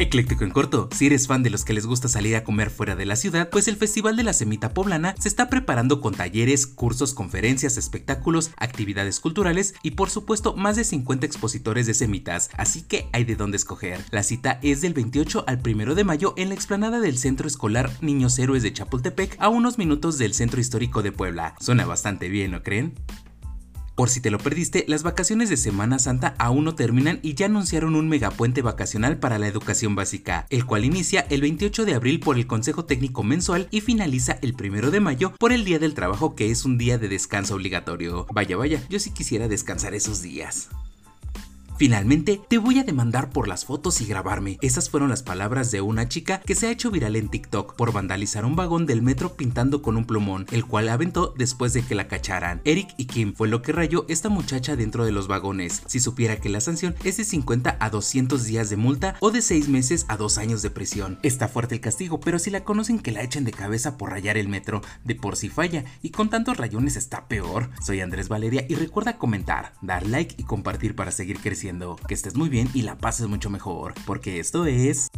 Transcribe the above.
Ecléctico en corto, si eres fan de los que les gusta salir a comer fuera de la ciudad, pues el Festival de la Semita Poblana se está preparando con talleres, cursos, conferencias, espectáculos, actividades culturales y por supuesto más de 50 expositores de semitas, así que hay de dónde escoger. La cita es del 28 al 1 de mayo en la explanada del Centro Escolar Niños Héroes de Chapultepec a unos minutos del Centro Histórico de Puebla. Suena bastante bien, ¿no creen? Por si te lo perdiste, las vacaciones de Semana Santa aún no terminan y ya anunciaron un megapuente vacacional para la educación básica, el cual inicia el 28 de abril por el Consejo Técnico Mensual y finaliza el 1 de mayo por el Día del Trabajo que es un día de descanso obligatorio. Vaya, vaya, yo sí quisiera descansar esos días. Finalmente, te voy a demandar por las fotos y grabarme. Esas fueron las palabras de una chica que se ha hecho viral en TikTok por vandalizar un vagón del metro pintando con un plumón, el cual aventó después de que la cacharan. Eric y Kim fue lo que rayó esta muchacha dentro de los vagones. Si supiera que la sanción es de 50 a 200 días de multa o de 6 meses a 2 años de prisión. Está fuerte el castigo, pero si la conocen que la echen de cabeza por rayar el metro, de por si falla, y con tantos rayones está peor. Soy Andrés Valeria y recuerda comentar, dar like y compartir para seguir creciendo que estés muy bien y la pases mucho mejor, porque esto es...